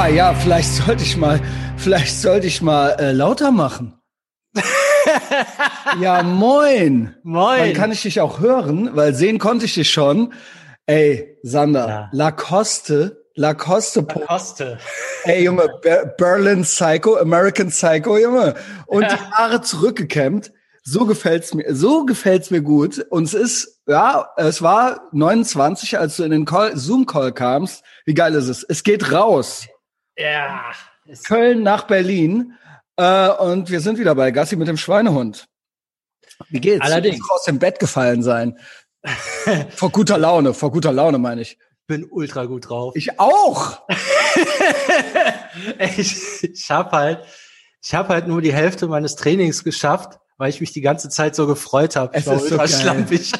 Ja, ja, vielleicht sollte ich mal, vielleicht sollte ich mal äh, lauter machen. ja, moin. Moin. Dann kann ich dich auch hören, weil sehen konnte ich dich schon. Ey, Sander, Ja. Lacoste, Lacoste, Koste. ey Junge, Ber Berlin Psycho, American Psycho, Junge. Und die Haare zurückgekämmt. So gefällt's mir, so gefällt's mir gut. Und es ist, ja, es war 29, als du in den Call, Zoom-Call kamst. Wie geil ist es? Es geht raus. Ja. Köln nach Berlin. Äh, und wir sind wieder bei Gassi mit dem Schweinehund. Wie geht's? Allerdings. Du aus dem Bett gefallen sein. vor guter Laune, vor guter Laune meine ich. bin ultra gut drauf. Ich auch. ich ich habe halt, ich habe halt nur die Hälfte meines Trainings geschafft, weil ich mich die ganze Zeit so gefreut habe. Es Ich war ist so ultra geil. schlampig.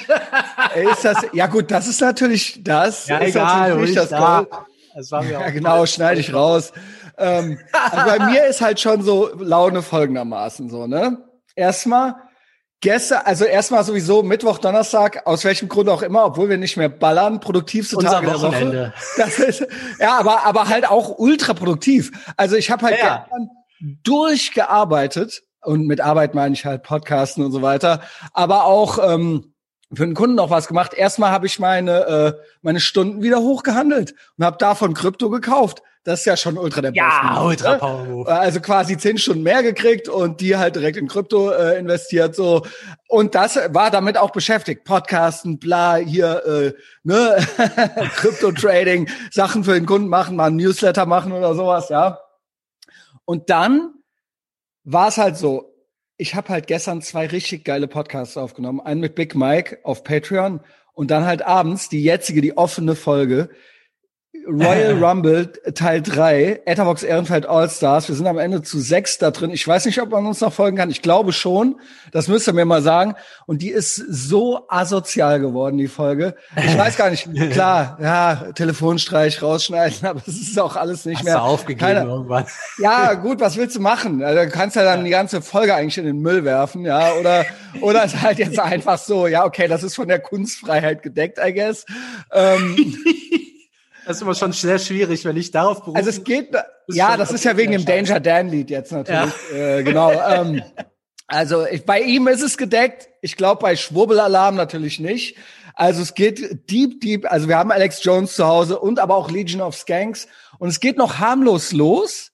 Ist das, ja gut, das ist natürlich das. ja, ist egal, natürlich wo nicht ich das da. Gold. Das war mir auch Ja, genau, schneide ich raus. Ähm, also bei mir ist halt schon so Laune folgendermaßen so, ne? Erstmal gestern, also erstmal sowieso Mittwoch, Donnerstag, aus welchem Grund auch immer, obwohl wir nicht mehr ballern, produktivste Unser Tage der Woche. Wochenende. Das ist, ja, aber, aber halt auch ultra produktiv. Also ich habe halt Ja. gestern durchgearbeitet und mit Arbeit meine ich halt Podcasten und so weiter, aber auch ähm, für den Kunden noch was gemacht. Erstmal habe ich meine äh, meine Stunden wieder hochgehandelt und habe davon Krypto gekauft. Das ist ja schon ultra der Ja, Boss-Move, ultra ne? Power Move. Also quasi zehn Stunden mehr gekriegt und die halt direkt in Krypto äh, investiert so und das war damit auch beschäftigt Podcasten bla hier äh, ne Krypto Trading Sachen für den Kunden machen mal ein Newsletter machen oder sowas ja und dann war es halt so ich habe halt gestern zwei richtig geile Podcasts aufgenommen. Einen mit Big Mike auf Patreon und dann halt abends die jetzige die offene Folge Royal Rumble Teil 3, Etherbox Ehrenfeld All-Stars. Wir sind am Ende zu sechs da drin. Ich weiß nicht, ob man uns noch folgen kann. Ich glaube schon. Das müsst ihr mir mal sagen. Und die ist so asozial geworden, die Folge. Ich weiß gar nicht. Klar, ja, Telefonstreich rausschneiden, aber es ist auch alles nicht Hast mehr. du aufgegeben Keine- irgendwann? ja, gut, was willst du machen? Also, du kannst ja dann die ganze Folge eigentlich in den Müll werfen, ja, oder, oder ist halt jetzt einfach so, ja, okay, das ist von der Kunstfreiheit gedeckt, I guess. Ähm, Das ist immer schon sehr schwierig, wenn ich darauf berufe. Also es geht, ja, das ist ja wegen dem. Danger Dan Lied jetzt natürlich. Äh, genau. Ähm, also ich, bei ihm ist es gedeckt. Ich glaube bei Schwurbelalarm natürlich nicht. Also es geht deep, deep. Also wir haben Alex Jones zu Hause und aber auch Legion of Skanks. Und es geht noch harmlos los.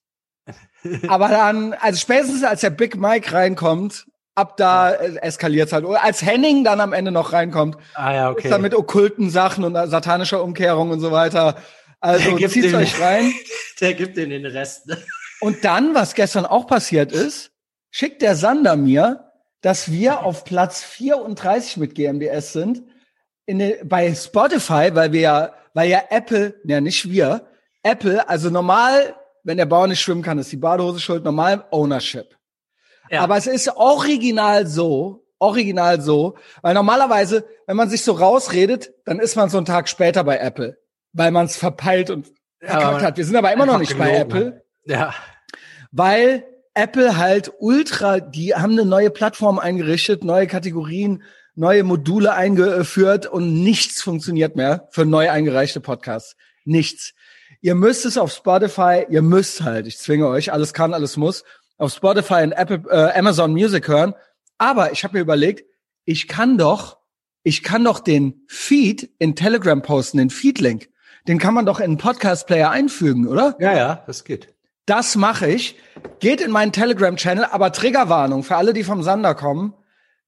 aber dann, also spätestens als der Big Mike reinkommt, ab da äh, eskaliert halt. Oder als Henning dann am Ende noch reinkommt, ah ja, ist okay. dann mit okkulten Sachen und satanischer Umkehrung und so weiter. Also den- euch rein. Der gibt in den Rest. Und dann, was gestern auch passiert ist, schickt der Sander mir, dass wir auf Platz 34 mit GMDS sind in den, bei Spotify, weil wir ja, weil ja Apple, ja nicht wir, Apple, also normal, wenn der Bauer nicht schwimmen kann, ist die Badehose schuld, normal Ownership. Ja. Aber es ist original so, original so, weil normalerweise, wenn man sich so rausredet, dann ist man so einen Tag später bei Apple, weil man es verpeilt und verkackt hat. Wir sind aber immer noch nicht bei gelogen Apple Ja. weil Apple halt ultra, die haben eine neue Plattform eingerichtet, neue Kategorien, neue Module eingeführt und nichts funktioniert mehr für neu eingereichte Podcasts. Nichts. Ihr müsst es auf Spotify, ihr müsst halt, ich zwinge euch, alles kann, alles muss, auf Spotify und Apple, äh, Amazon Music hören. Aber ich habe mir überlegt, ich kann doch, ich kann doch den Feed in Telegram posten, den Feed-Link. Den kann man doch in einen Podcast-Player einfügen, oder? Ja, ja, das geht. Das mache ich. Geht in meinen Telegram-Channel, aber Triggerwarnung für alle, die vom Sander kommen.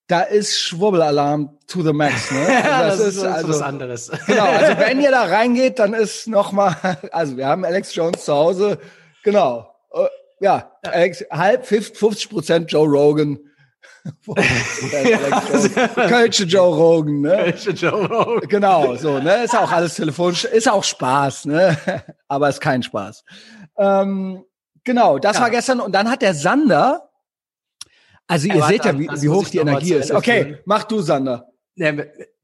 Da ist Schwurbelalarm to the max. Ne? Ja, Also das, ist, also, was anderes. Genau, also wenn ihr da reingeht, dann ist noch mal, also wir haben Alex Jones zu Hause. Genau. Ja, Alex, halb 50 Prozent Joe Rogan. 50% Alex Jones. Kölsche Joe Rogan, ne? Joe Rogan. Genau, so, ne? Ist auch alles telefonisch, ist auch Spaß, ne? Aber ist kein Spaß. Ähm, genau, das Ja. war gestern und dann hat der Sander, also ihr Ja, warte, seht ja, wie, wie hoch die Energie ist. Okay, mach du, Sander. Ja,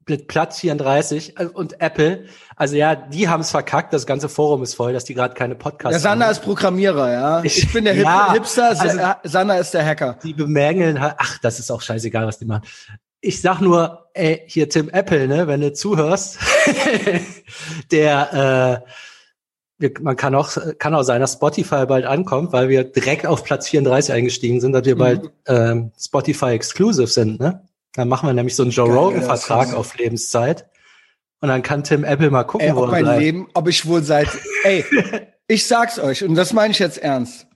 mit Platz 34 äh, und Apple, also ja, die haben es verkackt, das ganze Forum ist voll, dass die gerade keine Podcasts Der Sander haben. ist Programmierer, ja. Ich, Ich- bin der Hip Ja, Hipster, also- Sa- Sander ist der Hacker. Die bemängeln halt, ach, das ist auch scheißegal, was die machen. Ich sag nur, ey, hier Tim Apple, ne, wenn du zuhörst, der, äh, man kann auch, kann auch sein, dass Spotify bald ankommt, weil wir direkt auf Platz 34 eingestiegen sind, dass wir mhm. bald ähm, Spotify Exclusive sind, ne? Dann machen wir nämlich so einen Joe Rogan-Vertrag auf Lebenszeit. Und dann kann Tim Apple mal gucken, ey, wo ob mein bleibt. Leben, ob ich wohl seit, ey, ich sag's euch, und das meine ich jetzt ernst.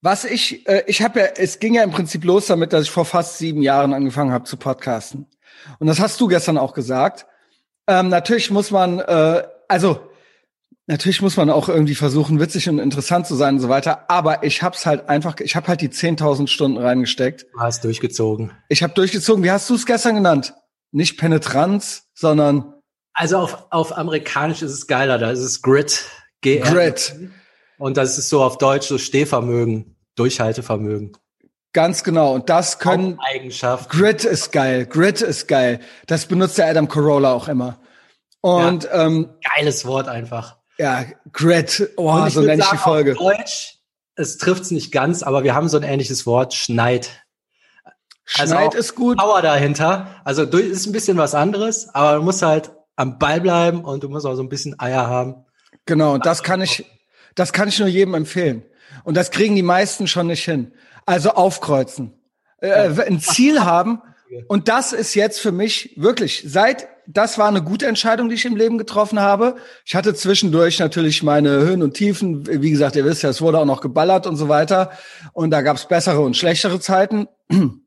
Was ich, äh, ich habe ja, es ging ja im Prinzip los damit, dass ich vor fast sieben Jahren angefangen habe zu podcasten. Und das hast du gestern auch gesagt. Ähm, natürlich muss man, äh, also natürlich muss man auch irgendwie versuchen, witzig und interessant zu sein und so weiter. Aber ich hab's halt einfach, ich habe halt die 10.000 Stunden reingesteckt. Du hast durchgezogen. Ich habe durchgezogen. Wie hast du es gestern genannt? Nicht Penetranz, sondern also auf, auf Amerikanisch ist es geiler, da ist es Grit. G Grit. Und das ist so auf Deutsch so Stehvermögen, Durchhaltevermögen. Ganz genau. Und das können. Eigenschaft. Grit ist geil. Grit ist geil. Das benutzt der Adam Corolla auch immer. Und ja, ähm, geiles Wort einfach. Ja, Grit. Oh, so nenne ich die Folge. Auf Deutsch, es trifft's nicht ganz, aber wir haben so ein ähnliches Wort, Schneid. Also Schneid ist gut. Power dahinter. Also ist ein bisschen was anderes, aber du musst halt am Ball bleiben und du musst auch so ein bisschen Eier haben. Genau, und das kann ich, das kann ich nur jedem empfehlen. Und das kriegen die meisten schon nicht hin. Also aufkreuzen. Äh, ein Ziel haben. Und das ist jetzt für mich wirklich, seit, das war eine gute Entscheidung, die ich im Leben getroffen habe. Ich hatte zwischendurch natürlich meine Höhen und Tiefen. Wie gesagt, ihr wisst ja, es wurde auch noch geballert und so weiter. Und da gab es bessere und schlechtere Zeiten.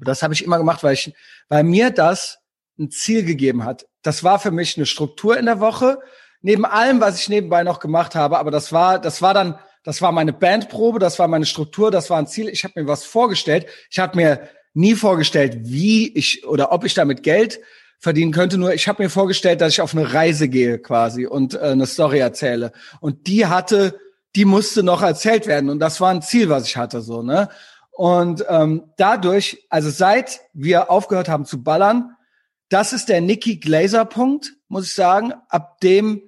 Das habe ich immer gemacht, weil ich, weil mir das ein Ziel gegeben hat. Das war für mich eine Struktur in der Woche neben allem, was ich nebenbei noch gemacht habe, aber das war, das war dann, das war meine Bandprobe, das war meine Struktur, das war ein Ziel. Ich habe mir was vorgestellt. Ich habe mir nie vorgestellt, wie ich oder ob ich damit Geld verdienen könnte. Nur ich habe mir vorgestellt, dass ich auf eine Reise gehe quasi und äh, eine Story erzähle. Und die hatte, die musste noch erzählt werden. Und das war ein Ziel, was ich hatte, so ne. Und ähm, dadurch, also seit wir aufgehört haben zu ballern, das ist der Nicky Glaser Punkt, muss ich sagen, ab dem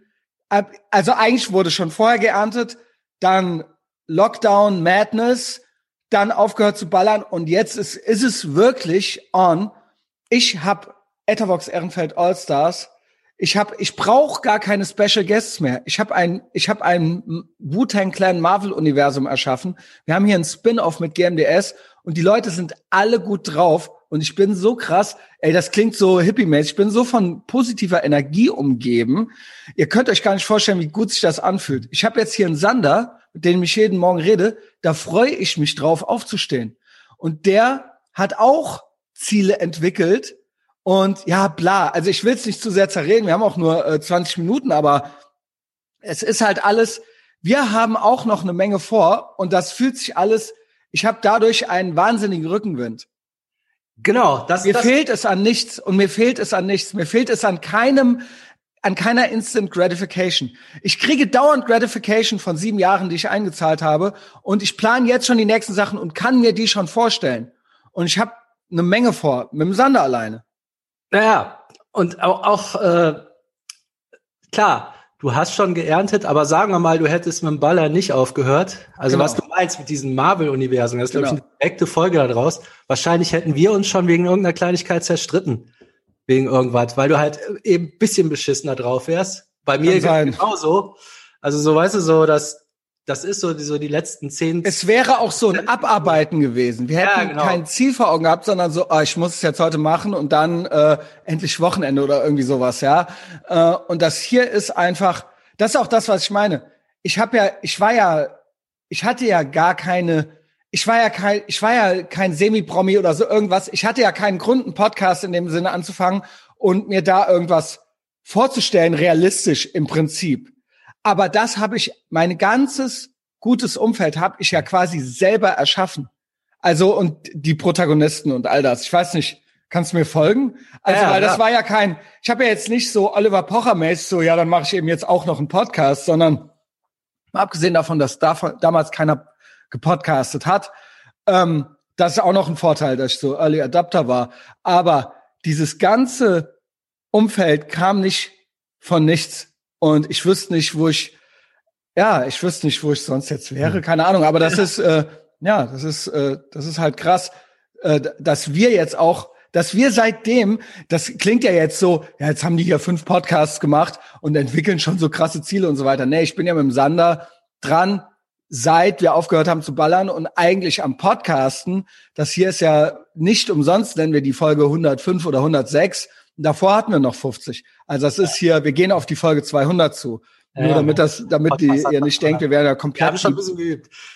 also eigentlich wurde schon vorher geerntet, dann Lockdown, Madness, dann aufgehört zu ballern und jetzt ist, ist es wirklich on. Ich habe Etavox Ehrenfeld All Stars. Ich habe, ich brauche gar keine Special Guests mehr. Ich habe ein, ich habe ein Wu-Tang Clan Marvel Universum erschaffen. Wir haben hier ein Spin-off mit GMDS und die Leute sind alle gut drauf und ich bin so krass, ey, das klingt so hippie-mäßig, ich bin so von positiver Energie umgeben. Ihr könnt euch gar nicht vorstellen, wie gut sich das anfühlt. Ich habe jetzt hier einen Sander, mit dem ich jeden Morgen rede, da freue ich mich drauf, aufzustehen. Und der hat auch Ziele entwickelt. Und ja, bla, also ich will es nicht zu sehr zerreden, wir haben auch nur äh, 20 Minuten, aber es ist halt alles, wir haben auch noch eine Menge vor und das fühlt sich alles, ich habe dadurch einen wahnsinnigen Rückenwind. Genau, das mir das fehlt es an nichts und mir fehlt es an nichts. Mir fehlt es an keinem an keiner Instant Gratification. Ich kriege dauernd Gratification von sieben Jahren, die ich eingezahlt habe und ich plane jetzt schon die nächsten Sachen und kann mir die schon vorstellen. Und ich habe eine Menge vor, mit dem Sander alleine. Naja, und auch, auch äh, klar, du hast schon geerntet, aber sagen wir mal, du hättest mit dem Baller nicht aufgehört. Also genau. was du meinst mit diesem Marvel-Universum, das ist, genau. glaube ich, eine direkte Folge daraus. Wahrscheinlich hätten wir uns schon wegen irgendeiner Kleinigkeit zerstritten. Wegen irgendwas, weil du halt eben bisschen beschissener drauf wärst. Bei mir genauso. Also so, weißt du, so, dass das ist so die, so die letzten zehn. Es wäre auch so ein Abarbeiten gewesen. Wir hätten ja, genau. kein Ziel vor Augen gehabt, sondern so, oh, ich muss es jetzt heute machen und dann äh, endlich Wochenende oder irgendwie sowas, ja. Äh, und das hier ist einfach, das ist auch das, was ich meine. Ich habe ja, ich war ja, ich hatte ja gar keine, ich war ja kein, ich war ja kein Semi-Promi oder so irgendwas. Ich hatte ja keinen Grund, einen Podcast in dem Sinne anzufangen und mir da irgendwas vorzustellen, realistisch im Prinzip. Aber das habe ich, mein ganzes gutes Umfeld habe ich ja quasi selber erschaffen. Also und die Protagonisten und all das. Ich weiß nicht, kannst du mir folgen? Also ja, weil das war ja kein, ich habe ja jetzt nicht so Oliver Pocher mäßig so, ja, dann mache ich eben jetzt auch noch einen Podcast, sondern abgesehen davon, dass davon, damals keiner gepodcastet hat, ähm, das ist auch noch ein Vorteil, dass ich so Early Adapter war. Aber dieses ganze Umfeld kam nicht von nichts. Und ich wüsste nicht, wo ich, ja, ich wüsste nicht, wo ich sonst jetzt wäre, hm. keine Ahnung. Aber das ist, äh, ja, das ist, äh, das ist halt krass, äh, dass wir jetzt auch, dass wir seitdem, das klingt ja jetzt so, ja, jetzt haben die hier fünf Podcasts gemacht und entwickeln schon so krasse Ziele und so weiter. Nee, ich bin ja mit dem Sander dran, seit wir aufgehört haben zu ballern und eigentlich am Podcasten. Das hier ist ja nicht umsonst, nennen wir die Folge 105 oder 106. Davor hatten wir noch 50. Also das ist hier, wir gehen auf die Folge 200 zu. Nur damit das, damit die ihr nicht denkt, wir wären ja komplett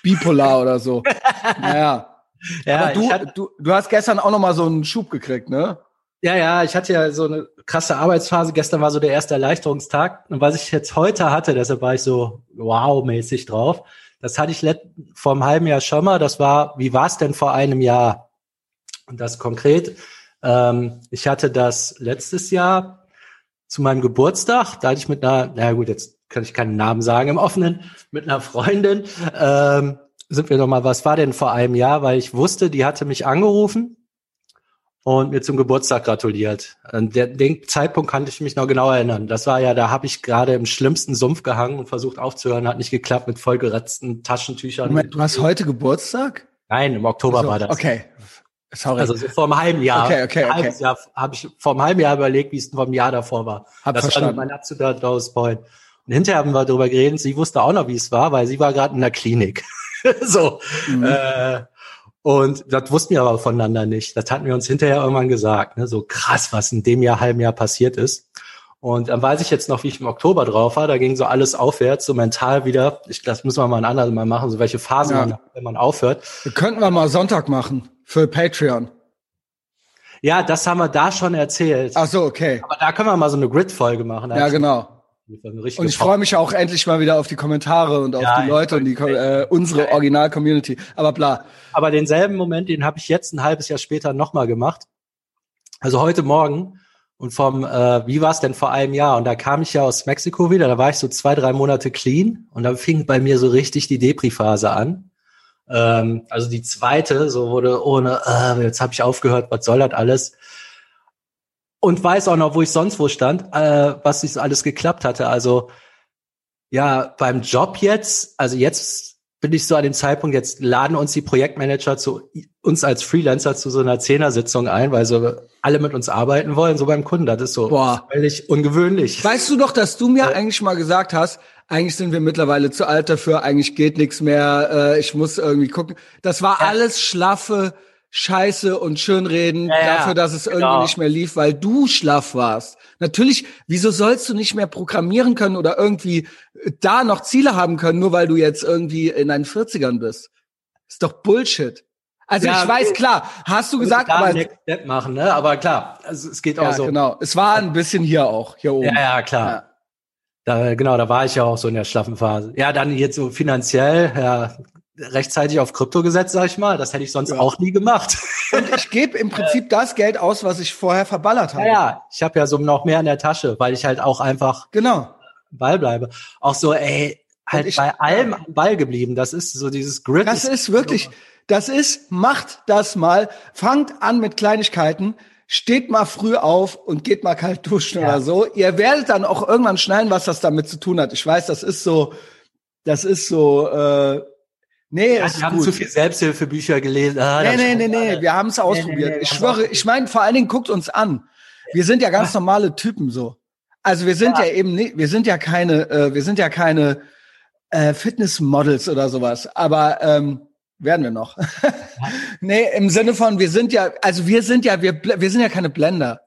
bipolar oder so. naja. Ja, Aber du, hatte, du, du hast gestern auch noch mal so einen Schub gekriegt, ne? Ja, ja, ich hatte ja so eine krasse Arbeitsphase. Gestern war so der erste Erleichterungstag. Und was ich jetzt heute hatte, deshalb war ich so wow-mäßig drauf. Das hatte ich vor einem halben Jahr schon mal. Das war, wie war es denn vor einem Jahr? Und das konkret. Ähm, ich hatte das letztes Jahr zu meinem Geburtstag. Da hatte ich mit einer, na gut, jetzt kann ich keinen Namen sagen im Offenen, mit einer Freundin, ähm, sind wir noch mal, was war denn vor einem Jahr? Weil ich wusste, die hatte mich angerufen und mir zum Geburtstag gratuliert. An den Zeitpunkt kann ich mich noch genau erinnern. Das war ja, da habe ich gerade im schlimmsten Sumpf gehangen und versucht aufzuhören, hat nicht geklappt mit vollgeratzten Taschentüchern. Moment, du hast heute Geburtstag? Nein, im Oktober also, war das. Okay. Sorry. Also so vor einem halben Jahr. Okay, okay, okay. Jahr habe ich vor einem halben Jahr überlegt, wie es vor einem Jahr davor war. Hab das verstanden. war mein absoluter Dose Point. Und hinterher haben wir darüber geredet, sie wusste auch noch, wie es war, weil sie war gerade in der Klinik. so. Mhm. Äh, und das wussten wir aber voneinander nicht. Das hatten wir uns hinterher irgendwann gesagt. Ne? So krass, was in dem Jahr, halben Jahr passiert ist. Und dann weiß ich jetzt noch, wie ich im Oktober drauf war. Da ging so alles aufwärts, so mental wieder. Ich, das müssen wir mal ein anderes Mal machen, so welche Phasen ja. man, wenn man aufhört. könnten wir mal Sonntag machen für Patreon. Ja, das haben wir da schon erzählt. Ach so, okay. Aber da können wir mal so eine Grid-Folge machen. Ja, genau. Und ich freue mich auch endlich mal wieder auf die Kommentare und auf ja, die Leute und die äh, unsere Original-Community. Aber bla. Aber denselben Moment, den habe ich jetzt ein halbes Jahr später nochmal gemacht. Also heute Morgen und vom, äh, wie war es denn vor einem Jahr? Und da kam ich ja aus Mexiko wieder, da war ich so zwei, drei Monate clean und dann fing bei mir so richtig die Depri-Phase an. Ähm, also die zweite, so wurde ohne, äh, jetzt habe ich aufgehört, was soll das alles? und weiß auch noch, wo ich sonst wo stand, äh, was sich alles geklappt hatte. Also ja, beim Job jetzt, also jetzt bin ich so an dem Zeitpunkt, jetzt laden uns die Projektmanager zu uns als Freelancer zu so einer Zehner-Sitzung ein, weil so alle mit uns arbeiten wollen, so beim Kunden. Das ist so Boah. völlig ungewöhnlich. Weißt du doch, dass du mir äh, eigentlich mal gesagt hast, eigentlich sind wir mittlerweile zu alt dafür, eigentlich geht nichts mehr, äh, ich muss irgendwie gucken. Das war ja. alles schlaffe Scheiße und Schönreden ja, ja, dafür, dass es genau. irgendwie nicht mehr lief, weil du schlaff warst. Natürlich, wieso sollst du nicht mehr programmieren können oder irgendwie äh, da noch Ziele haben können, nur weil du jetzt irgendwie in deinen 40ern bist? Ist doch Bullshit. Also ja, ich weiß, klar, hast du gesagt, aber Step machen, ne? Aber klar, also es geht auch ja, so. Genau, es war ein bisschen hier auch, hier oben. Ja, ja, klar. Ja. Da, genau, da war ich ja auch so in der schlaffen Phase. Ja, dann jetzt so finanziell, ja, rechtzeitig auf Krypto gesetzt, sag ich mal. Das hätte ich sonst ja. auch nie gemacht. Und ich gebe im Prinzip das Geld aus, was ich vorher verballert habe. Ja, ja. ich habe ja so noch mehr in der Tasche, weil ich halt auch einfach genau Ball bleibe. Auch so, ey, halt ich, bei allem am Ball geblieben. Das ist so dieses Grid. Das ist wirklich, das ist, macht das mal, fangt an mit Kleinigkeiten, steht mal früh auf und geht mal kalt duschen ja. oder so. Ihr werdet dann auch irgendwann schneiden, was das damit zu tun hat. Ich weiß, das ist so, das ist so, äh, Nee, ja, wir haben gut. zu viel Selbsthilfebücher gelesen. Ah, nee, nee, nee, nee, wir haben es ausprobiert. Nee, nee, ich schwöre, ich meine, vor allen Dingen guckt uns an. Wir sind ja ganz normale Typen so. Also wir sind ja, ja eben nicht, wir sind ja keine, äh, wir sind ja keine äh, Fitnessmodels oder sowas. Aber ähm, werden wir noch. nee, im Sinne von, wir sind ja, also wir sind ja, wir, wir sind ja keine Blender.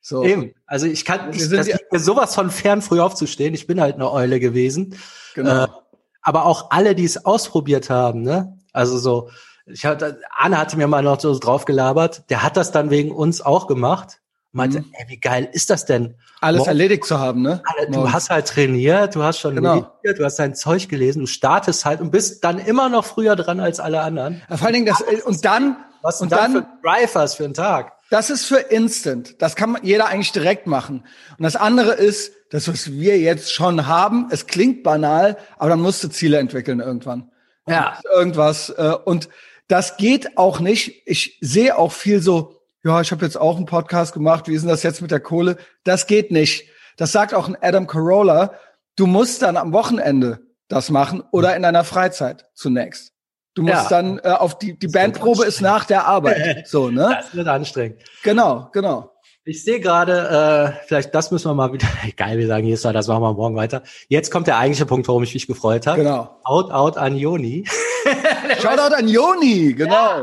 So. Eben. Also ich kann, ich, das ja, sowas von fern früh aufzustehen. Ich bin halt eine Eule gewesen. Genau. Äh, aber auch alle, die es ausprobiert haben, ne? Also so, ich hatte, Anne hatte mir mal noch so drauf gelabert, der hat das dann wegen uns auch gemacht. Meinte, mhm. ey, wie geil ist das denn? Alles Morgen, erledigt zu haben, ne? Du hast halt trainiert, du hast schon genau. meditiert, du hast dein Zeug gelesen, du startest halt und bist dann immer noch früher dran als alle anderen. Ja, vor allen Dingen das, und dann, was und dann, dann für Drivers für einen Tag. Das ist für Instant. Das kann jeder eigentlich direkt machen. Und das andere ist, das, was wir jetzt schon haben, es klingt banal, aber dann musst du Ziele entwickeln irgendwann. Ja. Irgendwas. Äh, und das geht auch nicht. Ich sehe auch viel so, ja, ich habe jetzt auch einen Podcast gemacht, wie ist denn das jetzt mit der Kohle? Das geht nicht. Das sagt auch ein Adam Carolla. Du musst dann am Wochenende das machen oder in deiner Freizeit zunächst. Du musst ja. dann äh, auf die, die Bandprobe ist nach der Arbeit. So, ne? Das wird anstrengend. Genau, genau. Ich sehe gerade, äh, vielleicht das müssen wir mal wieder, geil, wir sagen jetzt mal, das machen wir morgen weiter. Jetzt kommt der eigentliche Punkt, warum ich mich gefreut habe. Genau. Out, out an Joni. Shoutout an Joni, genau. Ja,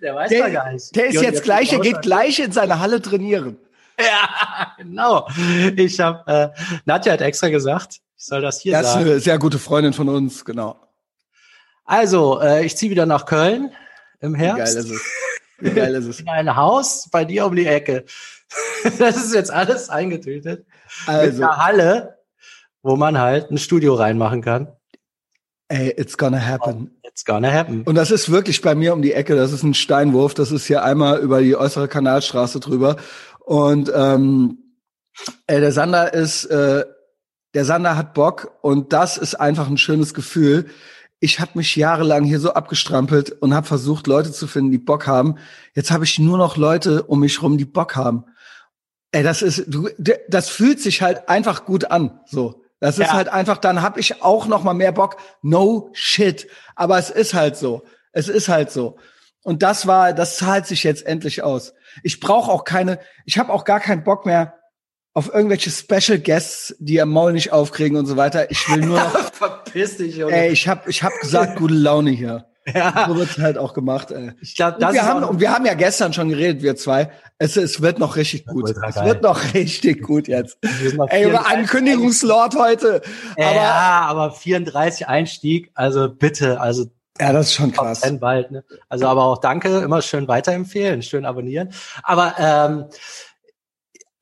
der weiß der, gar nicht. Der ist Joni, jetzt gleich, er geht gleich in seine Halle trainieren. Ja, genau. Ich habe, äh, Nadja hat extra gesagt, ich soll das hier das sagen. Das ist eine sehr gute Freundin von uns, genau. Also, äh, ich ziehe wieder nach Köln im Herbst. Wie geil ist es. Wie geil ist es. In ein Haus bei dir um die Ecke. das ist jetzt alles eingetütet. Also. Mit einer Halle, wo man halt ein Studio reinmachen kann. Ey, it's gonna happen. It's gonna happen. Und das ist wirklich bei mir um die Ecke. Das ist ein Steinwurf. Das ist hier einmal über die äußere Kanalstraße drüber. Und ähm, ey, der Sander ist, äh, der Sander hat Bock und das ist einfach ein schönes Gefühl. Ich habe mich jahrelang hier so abgestrampelt und habe versucht, Leute zu finden, die Bock haben. Jetzt habe ich nur noch Leute um mich rum, die Bock haben. Ey, das ist, du, das fühlt sich halt einfach gut an. So, das ist ja. halt einfach. Dann habe ich auch noch mal mehr Bock. No shit. Aber es ist halt so. Es ist halt so. Und das war, das zahlt sich jetzt endlich aus. Ich brauche auch keine, ich habe auch gar keinen Bock mehr auf irgendwelche Special Guests, die ihr Maul nicht aufkriegen und so weiter. Ich will nur noch. Verpiss dich, Junge. Ey, ich hab, ich hab gesagt, gute Laune hier. Ja. So wird's halt auch gemacht, ey. Ich glaube, das und wir haben, und wir haben ja gestern schon geredet, wir zwei. Es, es wird noch richtig gut. Es wird noch richtig gut jetzt. Ey, über Ankündigungslord heute. Ja, aber, aber 34 Einstieg, also bitte, also ja, das ist schon krass. Bald, ne? Also aber auch danke, immer schön weiterempfehlen, schön abonnieren. Aber ähm,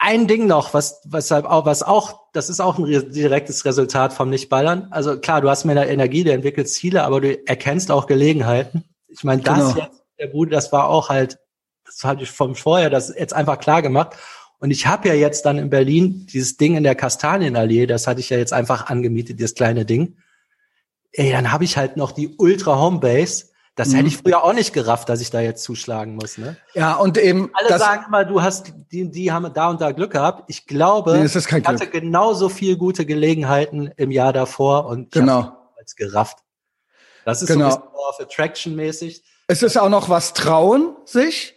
ein Ding noch, was weshalb auch was auch, das ist auch ein direktes Resultat vom Nichtballern. Also klar, du hast mehr Energie, du entwickelst Ziele, aber du erkennst auch Gelegenheiten. Ich meine, das genau. jetzt der Bude, das war auch halt, das hatte ich vom vorher, das jetzt einfach klar gemacht. Und ich habe ja jetzt dann in Berlin dieses Ding in der Kastanienallee, das hatte ich ja jetzt einfach angemietet, dieses kleine Ding. Ey, dann habe ich halt noch die Ultra Homebase das mhm. hätte ich früher auch nicht gerafft, dass ich da jetzt zuschlagen muss. Ne? Ja, und eben. Alle sagen immer, du hast, die, die haben da und da Glück gehabt. Ich glaube, nee, ich hatte Glück. genauso viel gute Gelegenheiten im Jahr davor und genau. als gerafft. Das ist genau. so ein bisschen of Attraction mäßig. Es ist auch noch was trauen sich.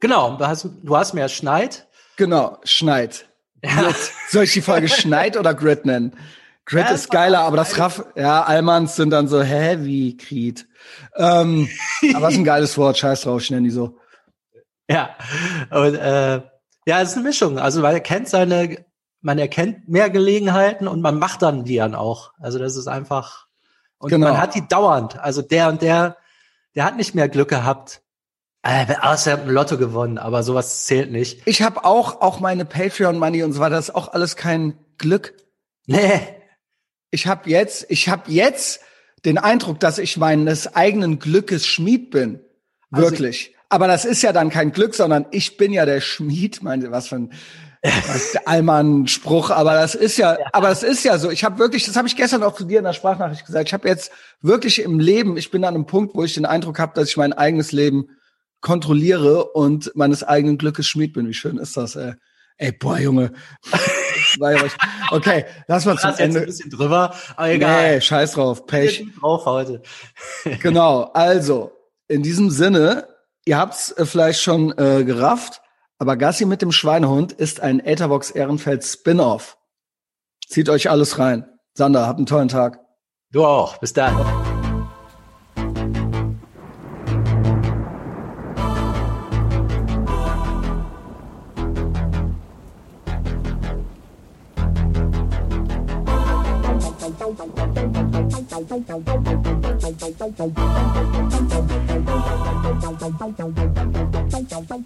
Genau, du hast, du hast mehr Schneid. Genau, Schneid. Ja. Soll ich die Folge Schneid oder Grid nennen? Grid ja, ist geiler, aber das Raff, ja, Almans sind dann so heavy Creed. Ähm, aber es ist ein geiles Wort, scheiß drauf, ich nenne die so. Ja, und äh, ja, es ist eine Mischung. Also man erkennt seine, man erkennt mehr Gelegenheiten und man macht dann die dann auch. Also das ist einfach und genau. man hat die dauernd. Also der und der, der hat nicht mehr Glück gehabt. Äh, außer er hat ein Lotto gewonnen, aber sowas zählt nicht. Ich habe auch auch meine Patreon Money und so weiter. Das auch alles kein Glück. Nee. Ich habe jetzt, ich habe jetzt den Eindruck, dass ich meines eigenen Glückes Schmied bin. Also Wirklich. Also Aber das ist ja dann kein Glück, sondern ich bin ja der Schmied. Meine, was für ein Allmann-Spruch, aber das ist ja, ja, aber das ist ja so. Ich habe wirklich, das habe ich gestern auch zu dir in der Sprachnachricht gesagt. Ich habe jetzt wirklich im Leben, ich bin an einem Punkt, wo ich den Eindruck habe, dass ich mein eigenes Leben kontrolliere und meines eigenen Glückes Schmied bin. Wie schön ist das, ey? Ey, boah, Junge. Okay, lass mal zum Ende. Ein bisschen drüber, aber egal. Nee, scheiß drauf, Pech. drauf heute. genau, also, in diesem Sinne, ihr habt's äh, vielleicht schon äh, gerafft, aber Gassi mit dem Schweinehund ist ein Etherbox Ehrenfeld Spin-off. Zieht euch alles rein. Sander, habt einen tollen Tag. Du auch. Bis dann.